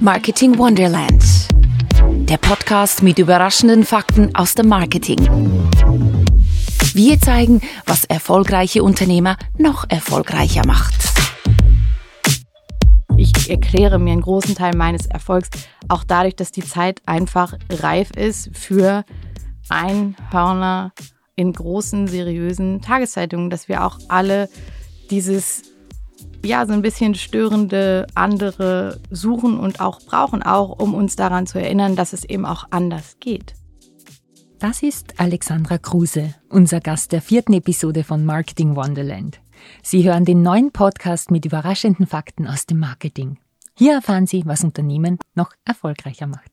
Marketing Wonderland. Der Podcast mit überraschenden Fakten aus dem Marketing. Wir zeigen, was erfolgreiche Unternehmer noch erfolgreicher macht. Ich erkläre mir einen großen Teil meines Erfolgs auch dadurch, dass die Zeit einfach reif ist für Einhörner in großen, seriösen Tageszeitungen, dass wir auch alle dieses ja, so ein bisschen störende andere suchen und auch brauchen, auch um uns daran zu erinnern, dass es eben auch anders geht. Das ist Alexandra Kruse, unser Gast der vierten Episode von Marketing Wonderland. Sie hören den neuen Podcast mit überraschenden Fakten aus dem Marketing. Hier erfahren Sie, was Unternehmen noch erfolgreicher macht.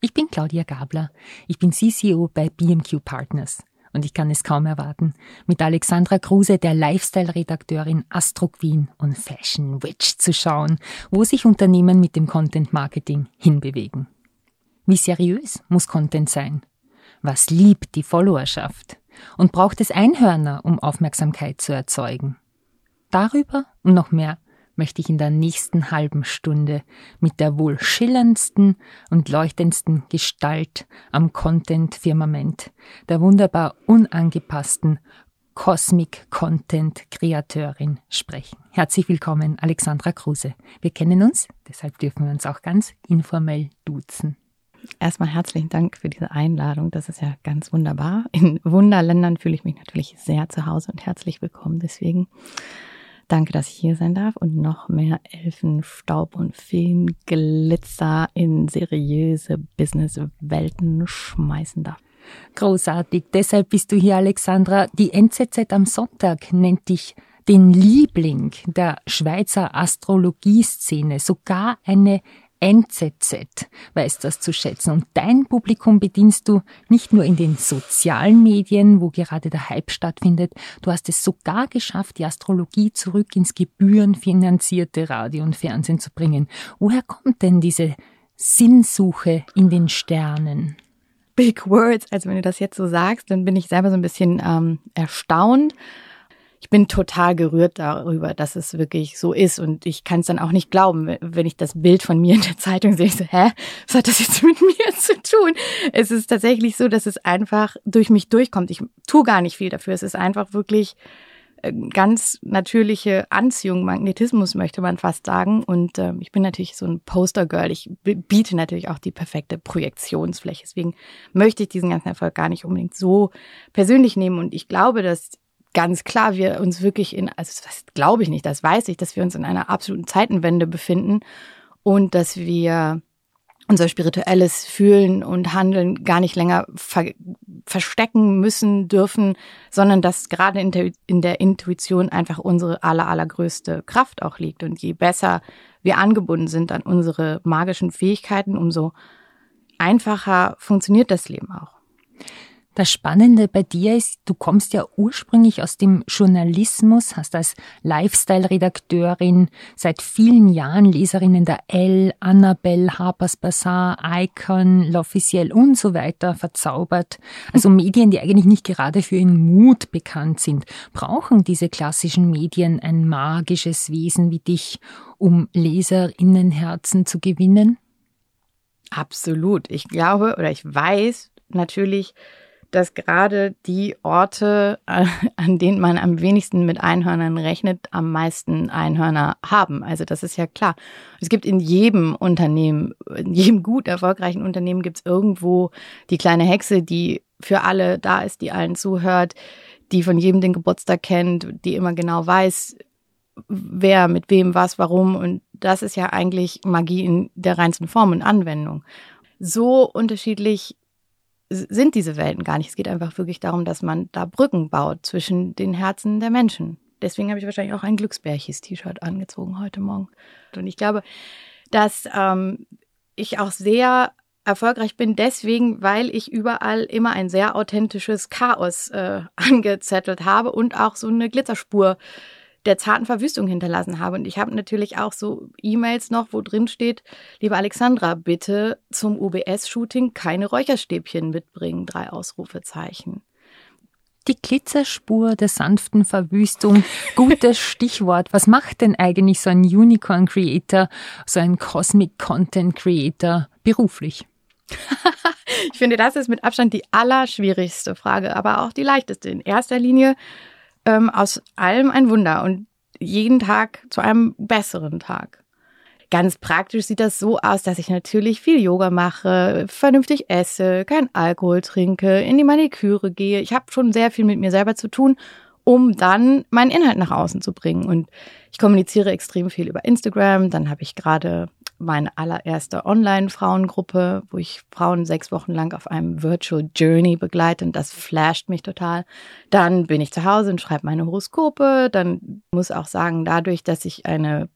Ich bin Claudia Gabler. Ich bin CCO bei BMQ Partners und ich kann es kaum erwarten, mit Alexandra Kruse, der Lifestyle-Redakteurin Astro Queen und Fashion Witch zu schauen, wo sich Unternehmen mit dem Content Marketing hinbewegen. Wie seriös muss Content sein? Was liebt die Followerschaft? Und braucht es Einhörner, um Aufmerksamkeit zu erzeugen? Darüber und noch mehr möchte ich in der nächsten halben Stunde mit der wohl schillerndsten und leuchtendsten Gestalt am Content-Firmament, der wunderbar unangepassten Cosmic Content Kreateurin sprechen. Herzlich willkommen, Alexandra Kruse. Wir kennen uns, deshalb dürfen wir uns auch ganz informell duzen. Erstmal herzlichen Dank für diese Einladung. Das ist ja ganz wunderbar. In Wunderländern fühle ich mich natürlich sehr zu Hause und herzlich willkommen. Deswegen Danke, dass ich hier sein darf und noch mehr Elfenstaub und Feenglitzer in seriöse Businesswelten schmeißen darf. Großartig. Deshalb bist du hier, Alexandra. Die NZZ am Sonntag nennt dich den Liebling der Schweizer Astrologieszene. Sogar eine NZZ weiß das zu schätzen. Und dein Publikum bedienst du nicht nur in den sozialen Medien, wo gerade der Hype stattfindet, du hast es sogar geschafft, die Astrologie zurück ins gebührenfinanzierte Radio und Fernsehen zu bringen. Woher kommt denn diese Sinnsuche in den Sternen? Big Words. Also wenn du das jetzt so sagst, dann bin ich selber so ein bisschen ähm, erstaunt ich bin total gerührt darüber, dass es wirklich so ist. Und ich kann es dann auch nicht glauben, wenn ich das Bild von mir in der Zeitung sehe. Ich so, hä, was hat das jetzt mit mir zu tun? Es ist tatsächlich so, dass es einfach durch mich durchkommt. Ich tue gar nicht viel dafür. Es ist einfach wirklich äh, ganz natürliche Anziehung, Magnetismus möchte man fast sagen. Und äh, ich bin natürlich so ein Poster-Girl. Ich biete natürlich auch die perfekte Projektionsfläche. Deswegen möchte ich diesen ganzen Erfolg gar nicht unbedingt so persönlich nehmen. Und ich glaube, dass ganz klar wir uns wirklich in, also das glaube ich nicht, das weiß ich, dass wir uns in einer absoluten Zeitenwende befinden und dass wir unser spirituelles Fühlen und Handeln gar nicht länger ver verstecken müssen dürfen, sondern dass gerade in der, in der Intuition einfach unsere aller, allergrößte Kraft auch liegt. Und je besser wir angebunden sind an unsere magischen Fähigkeiten, umso einfacher funktioniert das Leben auch. Das Spannende bei dir ist, du kommst ja ursprünglich aus dem Journalismus, hast als Lifestyle-Redakteurin seit vielen Jahren Leserinnen der L, Annabelle, Harper's Bazaar, Icon, L'Officiel und so weiter verzaubert. Also Medien, die eigentlich nicht gerade für ihren Mut bekannt sind. Brauchen diese klassischen Medien ein magisches Wesen wie dich, um Leserinnenherzen zu gewinnen? Absolut. Ich glaube oder ich weiß natürlich, dass gerade die Orte, äh, an denen man am wenigsten mit Einhörnern rechnet, am meisten Einhörner haben. Also das ist ja klar. Es gibt in jedem Unternehmen, in jedem gut erfolgreichen Unternehmen gibt es irgendwo die kleine Hexe, die für alle da ist, die allen zuhört, die von jedem den Geburtstag kennt, die immer genau weiß, wer mit wem was, warum. Und das ist ja eigentlich Magie in der reinsten Form und Anwendung. So unterschiedlich sind diese Welten gar nicht. Es geht einfach wirklich darum, dass man da Brücken baut zwischen den Herzen der Menschen. Deswegen habe ich wahrscheinlich auch ein Glücksbärchis-T-Shirt angezogen heute Morgen. Und ich glaube, dass ähm, ich auch sehr erfolgreich bin deswegen, weil ich überall immer ein sehr authentisches Chaos äh, angezettelt habe und auch so eine Glitzerspur der zarten Verwüstung hinterlassen habe. Und ich habe natürlich auch so E-Mails noch, wo drin steht, liebe Alexandra, bitte zum UBS-Shooting keine Räucherstäbchen mitbringen, drei Ausrufezeichen. Die Glitzerspur der sanften Verwüstung. Gutes Stichwort. Was macht denn eigentlich so ein Unicorn Creator, so ein Cosmic Content Creator beruflich? ich finde, das ist mit Abstand die allerschwierigste Frage, aber auch die leichteste. In erster Linie ähm, aus allem ein Wunder und jeden Tag zu einem besseren Tag. Ganz praktisch sieht das so aus, dass ich natürlich viel Yoga mache, vernünftig esse, kein Alkohol trinke, in die Maniküre gehe. Ich habe schon sehr viel mit mir selber zu tun, um dann meinen Inhalt nach außen zu bringen. Und ich kommuniziere extrem viel über Instagram. Dann habe ich gerade meine allererste Online-Frauengruppe, wo ich Frauen sechs Wochen lang auf einem Virtual Journey begleite und das flasht mich total. Dann bin ich zu Hause und schreibe meine Horoskope. Dann muss auch sagen, dadurch, dass ich eine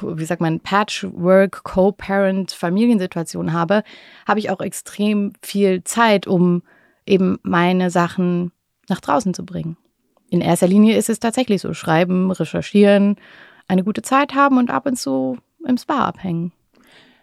wie sagt man, Patchwork, Co-Parent, Familiensituation habe, habe ich auch extrem viel Zeit, um eben meine Sachen nach draußen zu bringen. In erster Linie ist es tatsächlich so, schreiben, recherchieren, eine gute Zeit haben und ab und zu im Spa abhängen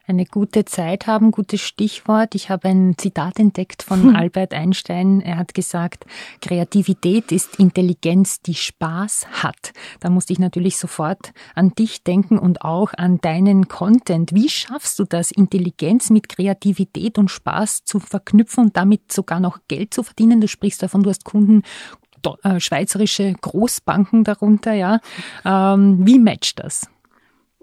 eine gute Zeit haben, gutes Stichwort. Ich habe ein Zitat entdeckt von hm. Albert Einstein. Er hat gesagt, Kreativität ist Intelligenz, die Spaß hat. Da musste ich natürlich sofort an dich denken und auch an deinen Content. Wie schaffst du das, Intelligenz mit Kreativität und Spaß zu verknüpfen und damit sogar noch Geld zu verdienen? Du sprichst davon, du hast Kunden, äh, schweizerische Großbanken darunter, ja. Ähm, wie matcht das?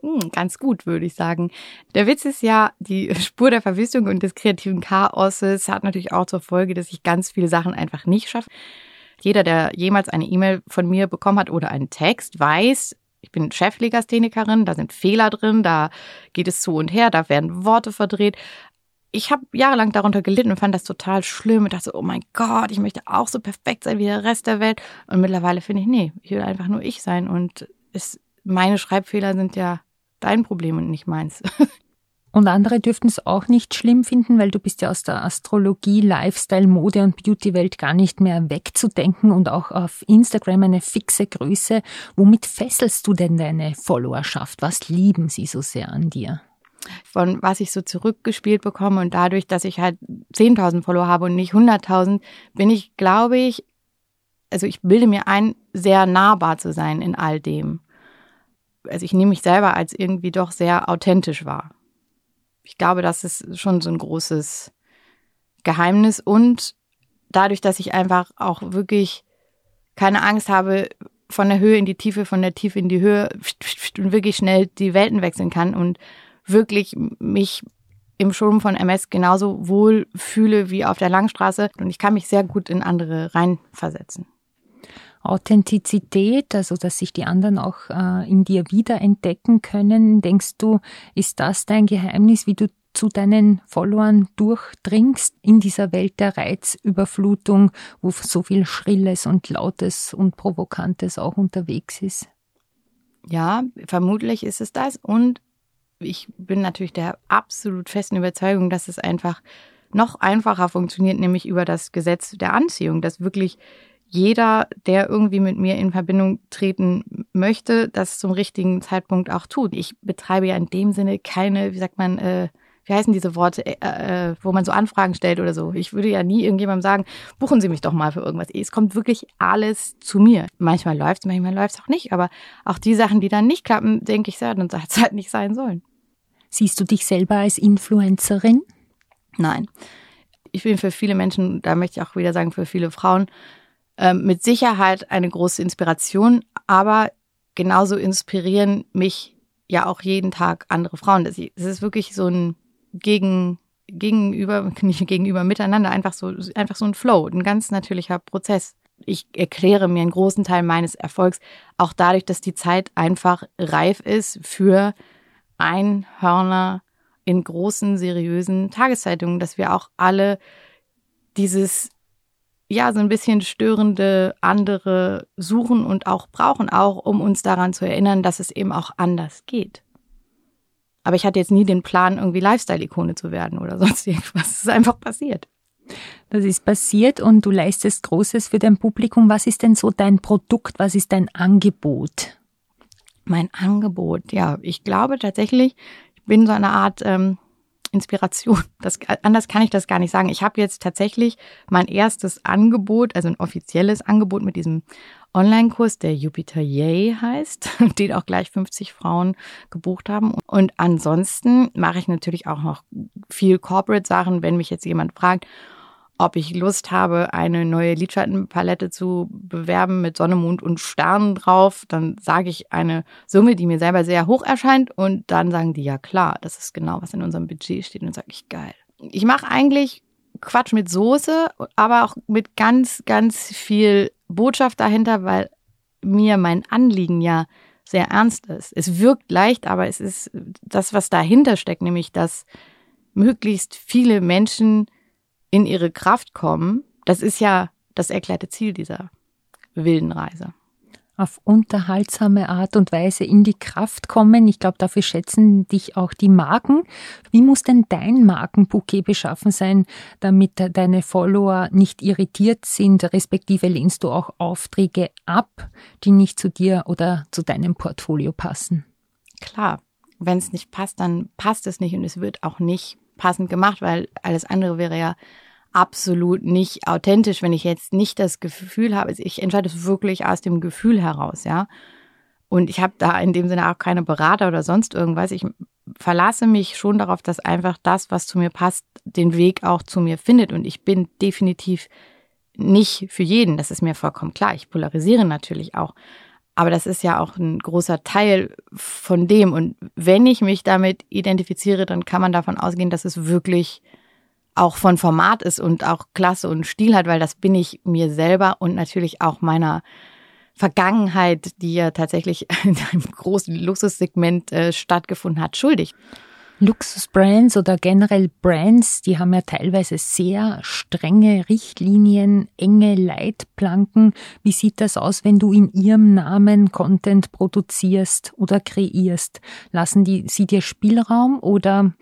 Hm, ganz gut, würde ich sagen. Der Witz ist ja, die Spur der Verwüstung und des kreativen Chaoses hat natürlich auch zur Folge, dass ich ganz viele Sachen einfach nicht schaffe. Jeder, der jemals eine E-Mail von mir bekommen hat oder einen Text, weiß, ich bin Cheflegasthenikerin, da sind Fehler drin, da geht es zu und her, da werden Worte verdreht. Ich habe jahrelang darunter gelitten und fand das total schlimm und dachte, oh mein Gott, ich möchte auch so perfekt sein wie der Rest der Welt. Und mittlerweile finde ich, nee, ich will einfach nur ich sein und es, meine Schreibfehler sind ja dein Problem und nicht meins. Und andere dürften es auch nicht schlimm finden, weil du bist ja aus der Astrologie, Lifestyle, Mode und Beauty-Welt gar nicht mehr wegzudenken und auch auf Instagram eine fixe Größe. Womit fesselst du denn deine Followerschaft? Was lieben sie so sehr an dir? Von was ich so zurückgespielt bekomme und dadurch, dass ich halt 10.000 Follower habe und nicht 100.000, bin ich, glaube ich, also ich bilde mir ein, sehr nahbar zu sein in all dem also ich nehme mich selber als irgendwie doch sehr authentisch wahr. Ich glaube, das ist schon so ein großes Geheimnis und dadurch, dass ich einfach auch wirklich keine Angst habe, von der Höhe in die Tiefe, von der Tiefe in die Höhe und wirklich schnell die Welten wechseln kann und wirklich mich im Showroom von MS genauso wohl fühle wie auf der Langstraße und ich kann mich sehr gut in andere reinversetzen. Authentizität, also dass sich die anderen auch äh, in dir wiederentdecken können. Denkst du, ist das dein Geheimnis, wie du zu deinen Followern durchdringst in dieser Welt der Reizüberflutung, wo so viel Schrilles und Lautes und Provokantes auch unterwegs ist? Ja, vermutlich ist es das. Und ich bin natürlich der absolut festen Überzeugung, dass es einfach noch einfacher funktioniert, nämlich über das Gesetz der Anziehung, dass wirklich jeder, der irgendwie mit mir in Verbindung treten möchte, das zum richtigen Zeitpunkt auch tut. Ich betreibe ja in dem Sinne keine, wie sagt man, äh, wie heißen diese Worte, äh, äh, wo man so Anfragen stellt oder so. Ich würde ja nie irgendjemandem sagen, buchen Sie mich doch mal für irgendwas. Es kommt wirklich alles zu mir. Manchmal läuft es, manchmal läuft es auch nicht. Aber auch die Sachen, die dann nicht klappen, denke ich, ja, dann hat es halt nicht sein sollen. Siehst du dich selber als Influencerin? Nein. Ich bin für viele Menschen, da möchte ich auch wieder sagen, für viele Frauen, ähm, mit Sicherheit eine große Inspiration, aber genauso inspirieren mich ja auch jeden Tag andere Frauen. Es ist wirklich so ein Gegen, gegenüber, nicht gegenüber, miteinander, einfach so, einfach so ein Flow, ein ganz natürlicher Prozess. Ich erkläre mir einen großen Teil meines Erfolgs auch dadurch, dass die Zeit einfach reif ist für Einhörner in großen, seriösen Tageszeitungen, dass wir auch alle dieses ja, so ein bisschen störende andere suchen und auch brauchen, auch um uns daran zu erinnern, dass es eben auch anders geht. Aber ich hatte jetzt nie den Plan, irgendwie Lifestyle-Ikone zu werden oder sonst irgendwas. Es ist einfach passiert. Das ist passiert und du leistest Großes für dein Publikum. Was ist denn so dein Produkt? Was ist dein Angebot? Mein Angebot, ja, ich glaube tatsächlich, ich bin so eine Art ähm, Inspiration. Das, anders kann ich das gar nicht sagen. Ich habe jetzt tatsächlich mein erstes Angebot, also ein offizielles Angebot mit diesem Online-Kurs, der Jupiter Yay heißt, den auch gleich 50 Frauen gebucht haben. Und ansonsten mache ich natürlich auch noch viel Corporate-Sachen, wenn mich jetzt jemand fragt, ob ich Lust habe, eine neue Lidschattenpalette zu bewerben mit Sonne, Mond und Sternen drauf, dann sage ich eine Summe, die mir selber sehr hoch erscheint und dann sagen die, ja klar, das ist genau, was in unserem Budget steht und sage ich, geil. Ich mache eigentlich Quatsch mit Soße, aber auch mit ganz, ganz viel Botschaft dahinter, weil mir mein Anliegen ja sehr ernst ist. Es wirkt leicht, aber es ist das, was dahinter steckt, nämlich dass möglichst viele Menschen in ihre Kraft kommen, das ist ja das erklärte Ziel dieser wilden Reise. Auf unterhaltsame Art und Weise in die Kraft kommen. Ich glaube, dafür schätzen dich auch die Marken. Wie muss denn dein Markenbouquet beschaffen sein, damit deine Follower nicht irritiert sind, respektive lehnst du auch Aufträge ab, die nicht zu dir oder zu deinem Portfolio passen? Klar, wenn es nicht passt, dann passt es nicht und es wird auch nicht passend gemacht, weil alles andere wäre ja absolut nicht authentisch, wenn ich jetzt nicht das Gefühl habe, ich entscheide es wirklich aus dem Gefühl heraus, ja. Und ich habe da in dem Sinne auch keine Berater oder sonst irgendwas. Ich verlasse mich schon darauf, dass einfach das, was zu mir passt, den Weg auch zu mir findet. Und ich bin definitiv nicht für jeden. Das ist mir vollkommen klar. Ich polarisiere natürlich auch. Aber das ist ja auch ein großer Teil von dem. Und wenn ich mich damit identifiziere, dann kann man davon ausgehen, dass es wirklich auch von Format ist und auch Klasse und Stil hat, weil das bin ich mir selber und natürlich auch meiner Vergangenheit, die ja tatsächlich in einem großen Luxussegment äh, stattgefunden hat, schuldig. Luxusbrands oder generell Brands, die haben ja teilweise sehr strenge Richtlinien, enge Leitplanken. Wie sieht das aus, wenn du in ihrem Namen Content produzierst oder kreierst? Lassen die sie dir Spielraum oder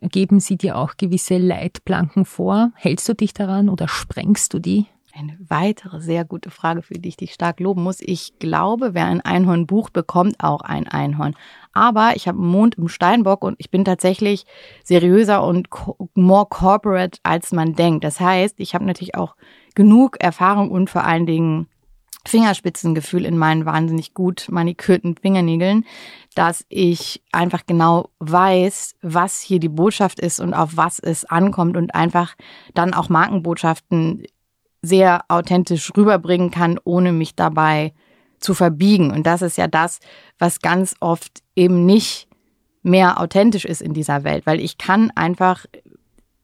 geben sie dir auch gewisse Leitplanken vor? Hältst du dich daran oder sprengst du die? Eine weitere sehr gute Frage, für die ich dich stark loben muss. Ich glaube, wer ein Einhorn bucht, bekommt auch ein Einhorn. Aber ich habe einen Mond im Steinbock und ich bin tatsächlich seriöser und more corporate, als man denkt. Das heißt, ich habe natürlich auch genug Erfahrung und vor allen Dingen Fingerspitzengefühl in meinen wahnsinnig gut manikürten Fingernägeln, dass ich einfach genau weiß, was hier die Botschaft ist und auf was es ankommt und einfach dann auch Markenbotschaften sehr authentisch rüberbringen kann, ohne mich dabei zu verbiegen. Und das ist ja das, was ganz oft eben nicht mehr authentisch ist in dieser Welt, weil ich kann einfach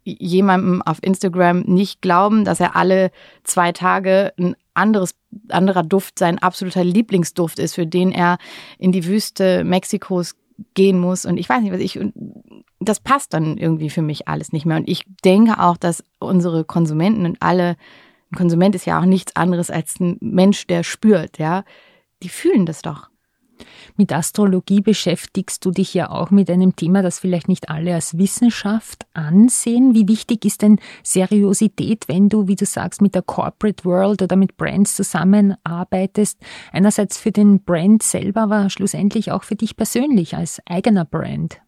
jemandem auf Instagram nicht glauben, dass er alle zwei Tage ein anderes, anderer Duft sein absoluter Lieblingsduft ist, für den er in die Wüste Mexikos gehen muss. Und ich weiß nicht, was ich, das passt dann irgendwie für mich alles nicht mehr. Und ich denke auch, dass unsere Konsumenten und alle ein Konsument ist ja auch nichts anderes als ein Mensch, der spürt, ja. Die fühlen das doch. Mit Astrologie beschäftigst du dich ja auch mit einem Thema, das vielleicht nicht alle als Wissenschaft ansehen. Wie wichtig ist denn Seriosität, wenn du, wie du sagst, mit der Corporate World oder mit Brands zusammenarbeitest? Einerseits für den Brand selber, aber schlussendlich auch für dich persönlich als eigener Brand.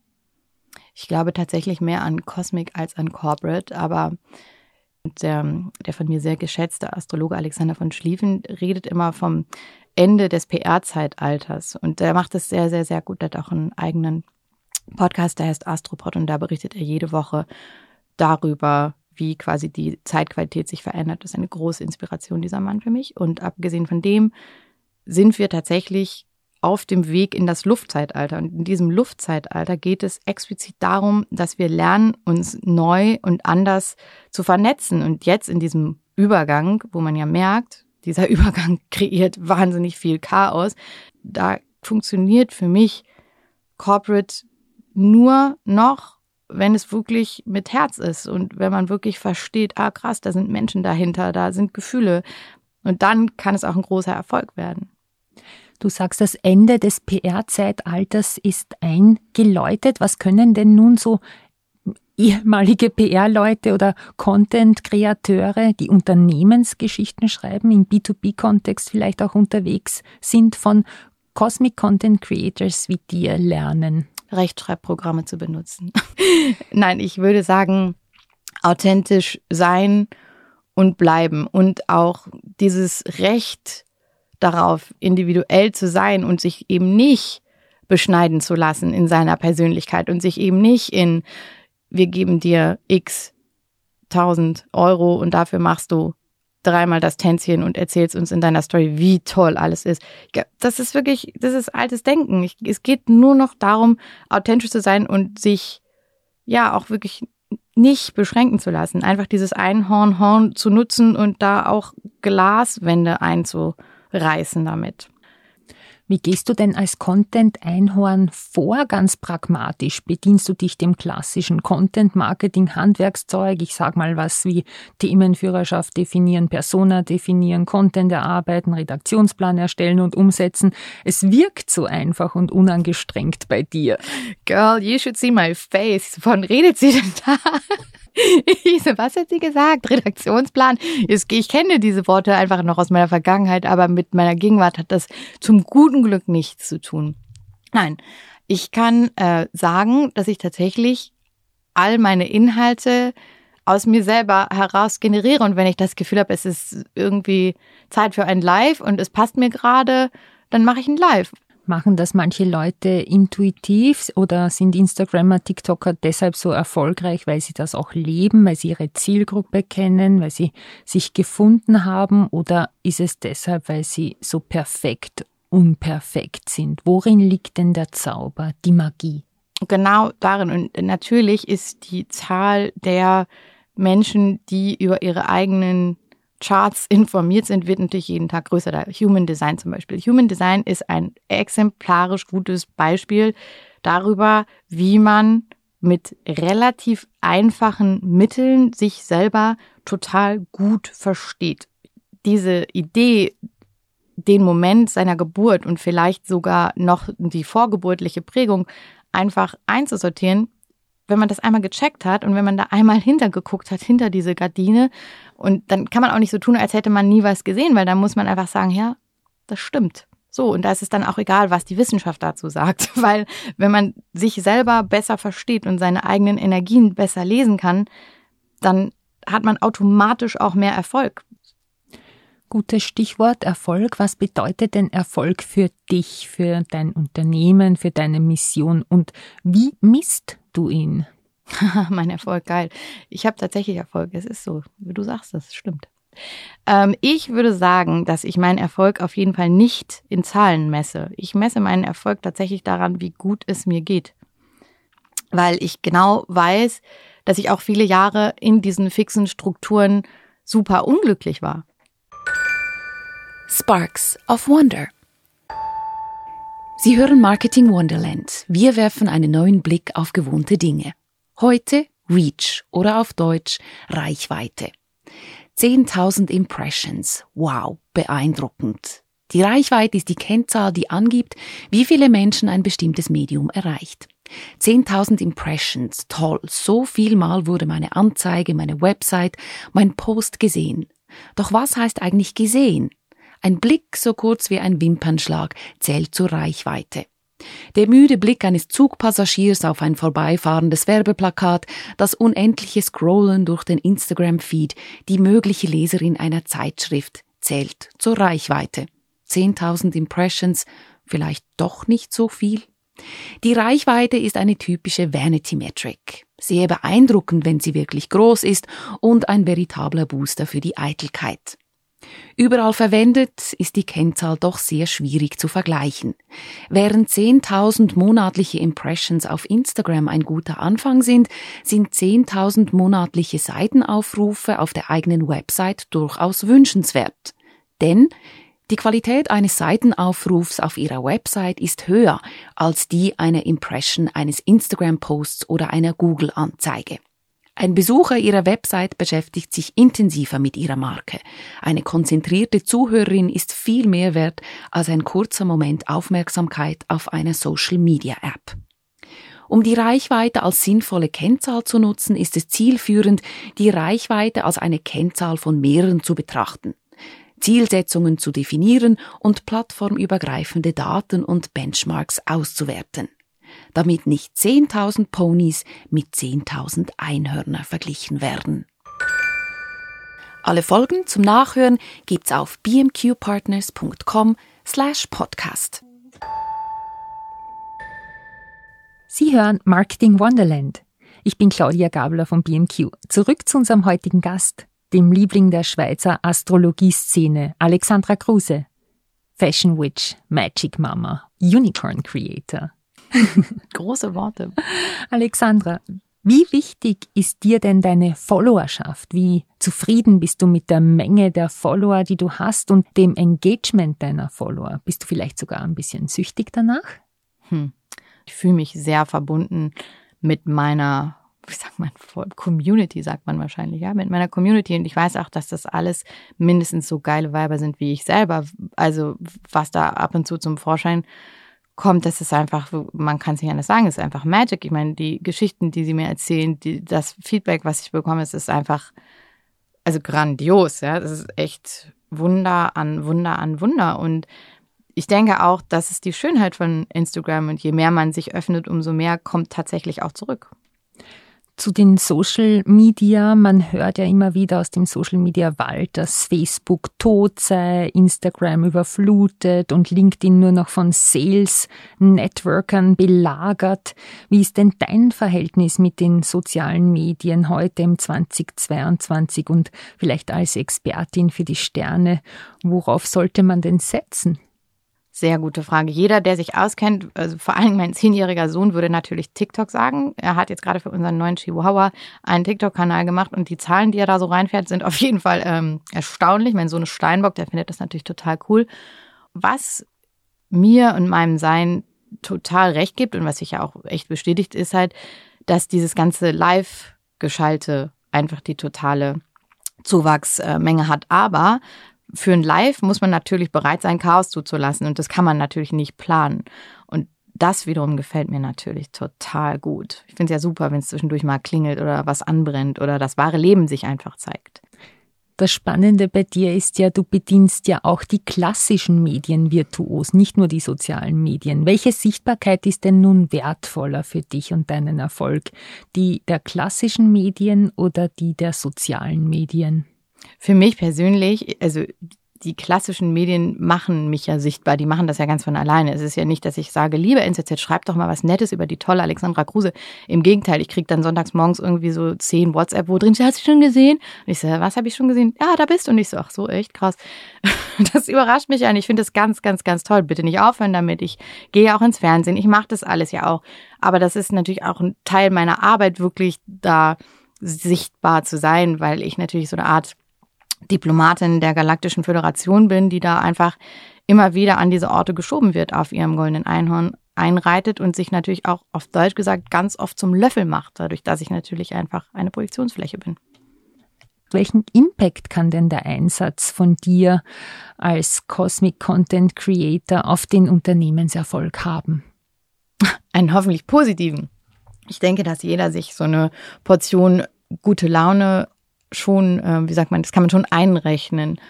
Ich glaube tatsächlich mehr an Cosmic als an Corporate, aber der, der von mir sehr geschätzte Astrologe Alexander von Schlieffen redet immer vom Ende des PR-Zeitalters. Und der macht das sehr, sehr, sehr gut. Der hat auch einen eigenen Podcast, der heißt Astropod und da berichtet er jede Woche darüber, wie quasi die Zeitqualität sich verändert. Das ist eine große Inspiration, dieser Mann für mich. Und abgesehen von dem sind wir tatsächlich auf dem Weg in das Luftzeitalter. Und in diesem Luftzeitalter geht es explizit darum, dass wir lernen, uns neu und anders zu vernetzen. Und jetzt in diesem Übergang, wo man ja merkt, dieser Übergang kreiert wahnsinnig viel Chaos, da funktioniert für mich Corporate nur noch, wenn es wirklich mit Herz ist und wenn man wirklich versteht, ah krass, da sind Menschen dahinter, da sind Gefühle. Und dann kann es auch ein großer Erfolg werden. Du sagst, das Ende des PR-Zeitalters ist eingeläutet. Was können denn nun so ehemalige PR-Leute oder Content-Kreateure, die Unternehmensgeschichten schreiben, im B2B-Kontext vielleicht auch unterwegs sind, von Cosmic Content Creators wie dir lernen? Rechtschreibprogramme zu benutzen. Nein, ich würde sagen, authentisch sein und bleiben und auch dieses Recht darauf, individuell zu sein und sich eben nicht beschneiden zu lassen in seiner Persönlichkeit und sich eben nicht in, wir geben dir x tausend Euro und dafür machst du dreimal das Tänzchen und erzählst uns in deiner Story, wie toll alles ist. Das ist wirklich, das ist altes Denken. Es geht nur noch darum, authentisch zu sein und sich ja auch wirklich nicht beschränken zu lassen. Einfach dieses Einhornhorn zu nutzen und da auch Glaswände einzureißen damit. Wie gehst du denn als Content-Einhorn vor, ganz pragmatisch? Bedienst du dich dem klassischen Content-Marketing-Handwerkszeug? Ich sag mal was wie Themenführerschaft definieren, Persona definieren, Content erarbeiten, Redaktionsplan erstellen und umsetzen. Es wirkt so einfach und unangestrengt bei dir. Girl, you should see my face. Von redet sie denn da? Ich so, was hat sie gesagt? Redaktionsplan. Ich kenne diese Worte einfach noch aus meiner Vergangenheit, aber mit meiner Gegenwart hat das zum guten Glück nichts zu tun. Nein, ich kann äh, sagen, dass ich tatsächlich all meine Inhalte aus mir selber heraus generiere. Und wenn ich das Gefühl habe, es ist irgendwie Zeit für ein Live und es passt mir gerade, dann mache ich ein Live. Machen das manche Leute intuitiv oder sind Instagrammer, TikToker deshalb so erfolgreich, weil sie das auch leben, weil sie ihre Zielgruppe kennen, weil sie sich gefunden haben oder ist es deshalb, weil sie so perfekt unperfekt sind? Worin liegt denn der Zauber, die Magie? Genau darin. Und natürlich ist die Zahl der Menschen, die über ihre eigenen Charts informiert sind, wird natürlich jeden Tag größer. Da Human Design zum Beispiel. Human Design ist ein exemplarisch gutes Beispiel darüber, wie man mit relativ einfachen Mitteln sich selber total gut versteht. Diese Idee, den Moment seiner Geburt und vielleicht sogar noch die vorgeburtliche Prägung einfach einzusortieren, wenn man das einmal gecheckt hat und wenn man da einmal hintergeguckt hat, hinter diese Gardine, und dann kann man auch nicht so tun, als hätte man nie was gesehen, weil da muss man einfach sagen, ja, das stimmt. So, und da ist es dann auch egal, was die Wissenschaft dazu sagt, weil wenn man sich selber besser versteht und seine eigenen Energien besser lesen kann, dann hat man automatisch auch mehr Erfolg. Gutes Stichwort Erfolg. Was bedeutet denn Erfolg für dich, für dein Unternehmen, für deine Mission und wie misst du ihn? mein Erfolg, geil. Ich habe tatsächlich Erfolg. Es ist so, wie du sagst, das stimmt. Ähm, ich würde sagen, dass ich meinen Erfolg auf jeden Fall nicht in Zahlen messe. Ich messe meinen Erfolg tatsächlich daran, wie gut es mir geht. Weil ich genau weiß, dass ich auch viele Jahre in diesen fixen Strukturen super unglücklich war. Sparks of Wonder. Sie hören Marketing Wonderland. Wir werfen einen neuen Blick auf gewohnte Dinge. Heute Reach oder auf Deutsch Reichweite. 10.000 Impressions. Wow, beeindruckend. Die Reichweite ist die Kennzahl, die angibt, wie viele Menschen ein bestimmtes Medium erreicht. 10.000 Impressions, toll, so viel Mal wurde meine Anzeige, meine Website, mein Post gesehen. Doch was heißt eigentlich gesehen? Ein Blick so kurz wie ein Wimpernschlag zählt zur Reichweite. Der müde Blick eines Zugpassagiers auf ein vorbeifahrendes Werbeplakat, das unendliche Scrollen durch den Instagram-Feed, die mögliche Leserin einer Zeitschrift zählt zur Reichweite. 10.000 Impressions, vielleicht doch nicht so viel? Die Reichweite ist eine typische Vanity Metric. Sehr beeindruckend, wenn sie wirklich groß ist und ein veritabler Booster für die Eitelkeit. Überall verwendet ist die Kennzahl doch sehr schwierig zu vergleichen. Während 10.000 monatliche Impressions auf Instagram ein guter Anfang sind, sind 10.000 monatliche Seitenaufrufe auf der eigenen Website durchaus wünschenswert. Denn die Qualität eines Seitenaufrufs auf Ihrer Website ist höher als die einer Impression eines Instagram-Posts oder einer Google-Anzeige. Ein Besucher Ihrer Website beschäftigt sich intensiver mit Ihrer Marke. Eine konzentrierte Zuhörerin ist viel mehr wert als ein kurzer Moment Aufmerksamkeit auf einer Social-Media-App. Um die Reichweite als sinnvolle Kennzahl zu nutzen, ist es zielführend, die Reichweite als eine Kennzahl von mehreren zu betrachten. Zielsetzungen zu definieren und plattformübergreifende Daten und Benchmarks auszuwerten. Damit nicht 10.000 Ponys mit 10.000 Einhörner verglichen werden. Alle Folgen zum Nachhören gibt's auf bmqpartners.com slash podcast. Sie hören Marketing Wonderland. Ich bin Claudia Gabler von BMQ. Zurück zu unserem heutigen Gast, dem Liebling der Schweizer Astrologieszene, Alexandra Kruse. Fashion Witch, Magic Mama, Unicorn Creator. Große Worte. Alexandra, wie wichtig ist dir denn deine Followerschaft? Wie zufrieden bist du mit der Menge der Follower, die du hast und dem Engagement deiner Follower? Bist du vielleicht sogar ein bisschen süchtig danach? Hm. Ich fühle mich sehr verbunden mit meiner, wie sagt man, Community, sagt man wahrscheinlich, ja, mit meiner Community. Und ich weiß auch, dass das alles mindestens so geile Weiber sind wie ich selber. Also, was da ab und zu zum Vorschein kommt, das ist einfach, man kann es nicht anders sagen, es ist einfach Magic. Ich meine, die Geschichten, die sie mir erzählen, die, das Feedback, was ich bekomme, es ist einfach, also grandios, ja. Das ist echt Wunder an Wunder an Wunder. Und ich denke auch, das ist die Schönheit von Instagram. Und je mehr man sich öffnet, umso mehr kommt tatsächlich auch zurück zu den Social Media. Man hört ja immer wieder aus dem Social Media Wald, dass Facebook tot sei, Instagram überflutet und LinkedIn nur noch von Sales Networkern belagert. Wie ist denn dein Verhältnis mit den sozialen Medien heute im 2022 und vielleicht als Expertin für die Sterne? Worauf sollte man denn setzen? Sehr gute Frage. Jeder, der sich auskennt, also vor allem mein zehnjähriger Sohn, würde natürlich TikTok sagen. Er hat jetzt gerade für unseren neuen Chihuahua einen TikTok-Kanal gemacht und die Zahlen, die er da so reinfährt, sind auf jeden Fall ähm, erstaunlich. Mein Sohn ist Steinbock, der findet das natürlich total cool. Was mir und meinem Sein total recht gibt und was sich ja auch echt bestätigt, ist halt, dass dieses ganze Live-Geschalte einfach die totale Zuwachsmenge hat. Aber für ein Live muss man natürlich bereit sein, Chaos zuzulassen und das kann man natürlich nicht planen. Und das wiederum gefällt mir natürlich total gut. Ich finde es ja super, wenn es zwischendurch mal klingelt oder was anbrennt oder das wahre Leben sich einfach zeigt. Das Spannende bei dir ist ja, du bedienst ja auch die klassischen Medien virtuos, nicht nur die sozialen Medien. Welche Sichtbarkeit ist denn nun wertvoller für dich und deinen Erfolg? Die der klassischen Medien oder die der sozialen Medien? Für mich persönlich, also die klassischen Medien machen mich ja sichtbar, die machen das ja ganz von alleine. Es ist ja nicht, dass ich sage, liebe NZZ, schreib doch mal was Nettes über die tolle Alexandra Kruse. Im Gegenteil, ich krieg dann sonntags morgens irgendwie so zehn WhatsApp, wo drin steht, hast du schon gesehen? Und ich so, was habe ich schon gesehen? Ja, da bist du. Und ich so, ach so, echt krass. Das überrascht mich ja und ich finde das ganz, ganz, ganz toll. Bitte nicht aufhören damit. Ich gehe auch ins Fernsehen, ich mache das alles ja auch. Aber das ist natürlich auch ein Teil meiner Arbeit, wirklich da sichtbar zu sein, weil ich natürlich so eine Art Diplomatin der Galaktischen Föderation bin, die da einfach immer wieder an diese Orte geschoben wird auf ihrem goldenen Einhorn einreitet und sich natürlich auch auf Deutsch gesagt ganz oft zum Löffel macht, dadurch, dass ich natürlich einfach eine Projektionsfläche bin. Welchen Impact kann denn der Einsatz von dir als Cosmic Content Creator auf den Unternehmenserfolg haben? Einen hoffentlich positiven. Ich denke, dass jeder sich so eine Portion gute Laune schon, äh, wie sagt man, das kann man schon einrechnen.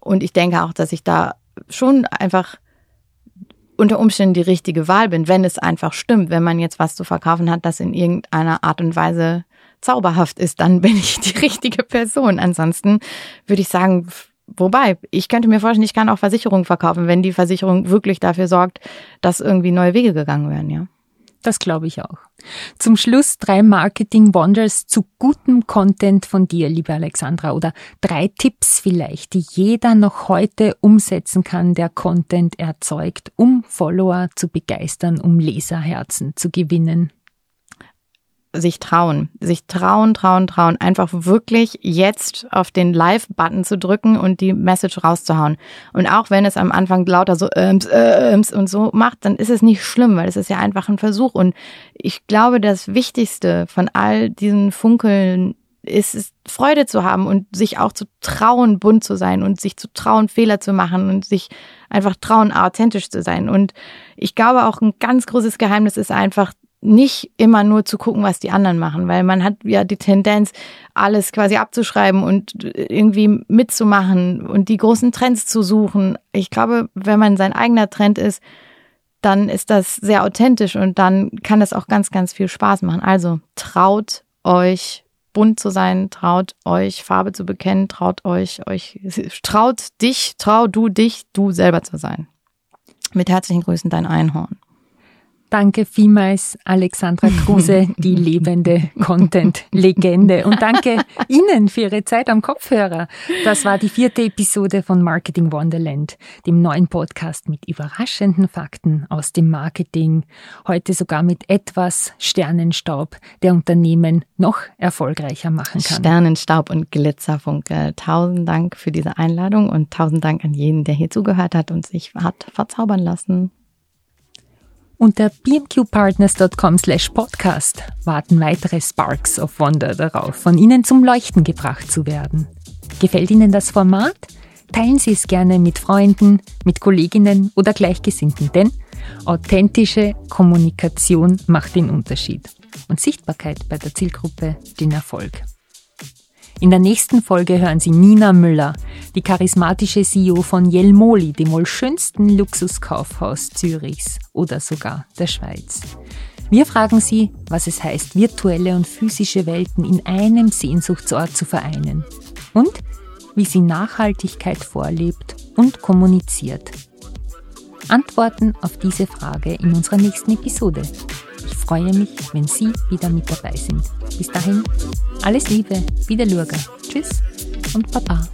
Und ich denke auch, dass ich da schon einfach unter Umständen die richtige Wahl bin, wenn es einfach stimmt. Wenn man jetzt was zu verkaufen hat, das in irgendeiner Art und Weise zauberhaft ist, dann bin ich die richtige Person. Ansonsten würde ich sagen, wobei, ich könnte mir vorstellen, ich kann auch Versicherungen verkaufen, wenn die Versicherung wirklich dafür sorgt, dass irgendwie neue Wege gegangen werden, ja. Das glaube ich auch. Zum Schluss drei Marketing Wonders zu gutem Content von dir, liebe Alexandra, oder drei Tipps vielleicht, die jeder noch heute umsetzen kann, der Content erzeugt, um Follower zu begeistern, um Leserherzen zu gewinnen sich trauen, sich trauen, trauen, trauen, einfach wirklich jetzt auf den Live-Button zu drücken und die Message rauszuhauen. Und auch wenn es am Anfang lauter so ähm, ähm, und so macht, dann ist es nicht schlimm, weil es ist ja einfach ein Versuch. Und ich glaube, das Wichtigste von all diesen Funkeln ist es, Freude zu haben und sich auch zu trauen, bunt zu sein und sich zu trauen, Fehler zu machen und sich einfach trauen, authentisch zu sein. Und ich glaube auch ein ganz großes Geheimnis ist einfach nicht immer nur zu gucken, was die anderen machen, weil man hat ja die Tendenz, alles quasi abzuschreiben und irgendwie mitzumachen und die großen Trends zu suchen. Ich glaube, wenn man sein eigener Trend ist, dann ist das sehr authentisch und dann kann das auch ganz, ganz viel Spaß machen. Also traut euch bunt zu sein, traut euch Farbe zu bekennen, traut euch, euch, traut dich, trau du dich, du selber zu sein. Mit herzlichen Grüßen, dein Einhorn. Danke vielmals, Alexandra Kruse, die lebende Content-Legende. Und danke Ihnen für Ihre Zeit am Kopfhörer. Das war die vierte Episode von Marketing Wonderland, dem neuen Podcast mit überraschenden Fakten aus dem Marketing. Heute sogar mit etwas Sternenstaub, der Unternehmen noch erfolgreicher machen kann. Sternenstaub und Glitzerfunke. Tausend Dank für diese Einladung und tausend Dank an jeden, der hier zugehört hat und sich hat verzaubern lassen. Unter bmqpartners.com slash podcast warten weitere Sparks of Wonder darauf, von Ihnen zum Leuchten gebracht zu werden. Gefällt Ihnen das Format? Teilen Sie es gerne mit Freunden, mit Kolleginnen oder Gleichgesinnten, denn authentische Kommunikation macht den Unterschied und Sichtbarkeit bei der Zielgruppe den Erfolg. In der nächsten Folge hören Sie Nina Müller, die charismatische CEO von Jelmoli, dem wohl schönsten Luxuskaufhaus Zürichs oder sogar der Schweiz. Wir fragen Sie, was es heißt, virtuelle und physische Welten in einem Sehnsuchtsort zu vereinen und wie sie Nachhaltigkeit vorlebt und kommuniziert. Antworten auf diese Frage in unserer nächsten Episode ich freue mich, wenn Sie wieder mit dabei sind. Bis dahin, alles Liebe, wieder Lurga. Tschüss und Baba.